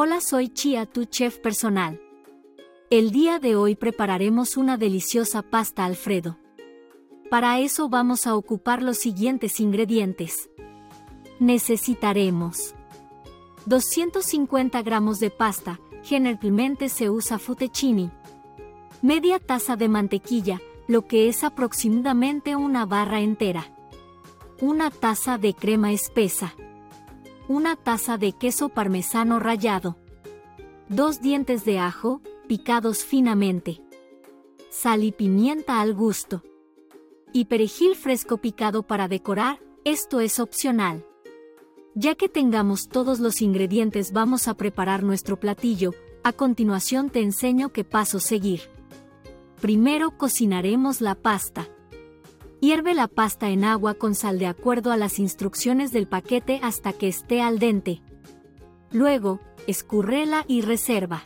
Hola, soy Chia, tu chef personal. El día de hoy prepararemos una deliciosa pasta Alfredo. Para eso vamos a ocupar los siguientes ingredientes. Necesitaremos 250 gramos de pasta, generalmente se usa fettuccine, media taza de mantequilla, lo que es aproximadamente una barra entera, una taza de crema espesa, una taza de queso parmesano rallado, dos dientes de ajo, picados finamente, sal y pimienta al gusto, y perejil fresco picado para decorar, esto es opcional. Ya que tengamos todos los ingredientes vamos a preparar nuestro platillo, a continuación te enseño qué paso seguir. Primero cocinaremos la pasta. Hierve la pasta en agua con sal de acuerdo a las instrucciones del paquete hasta que esté al dente. Luego, escurrela y reserva.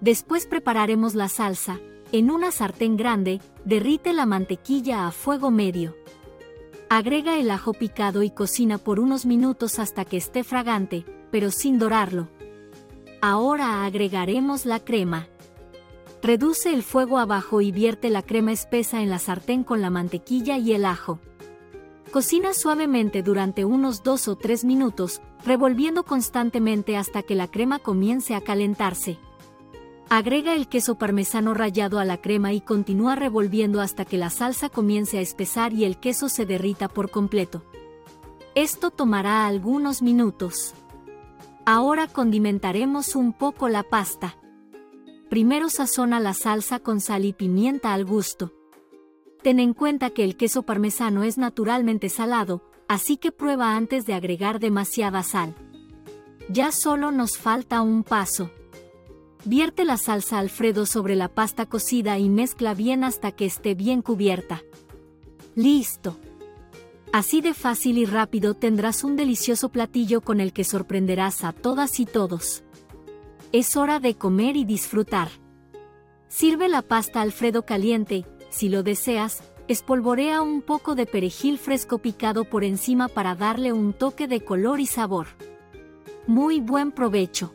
Después prepararemos la salsa. En una sartén grande, derrite la mantequilla a fuego medio. Agrega el ajo picado y cocina por unos minutos hasta que esté fragante, pero sin dorarlo. Ahora agregaremos la crema. Reduce el fuego abajo y vierte la crema espesa en la sartén con la mantequilla y el ajo. Cocina suavemente durante unos 2 o 3 minutos, revolviendo constantemente hasta que la crema comience a calentarse. Agrega el queso parmesano rallado a la crema y continúa revolviendo hasta que la salsa comience a espesar y el queso se derrita por completo. Esto tomará algunos minutos. Ahora condimentaremos un poco la pasta. Primero sazona la salsa con sal y pimienta al gusto. Ten en cuenta que el queso parmesano es naturalmente salado, así que prueba antes de agregar demasiada sal. Ya solo nos falta un paso. Vierte la salsa Alfredo sobre la pasta cocida y mezcla bien hasta que esté bien cubierta. Listo. Así de fácil y rápido tendrás un delicioso platillo con el que sorprenderás a todas y todos. Es hora de comer y disfrutar. Sirve la pasta Alfredo caliente, si lo deseas, espolvorea un poco de perejil fresco picado por encima para darle un toque de color y sabor. Muy buen provecho.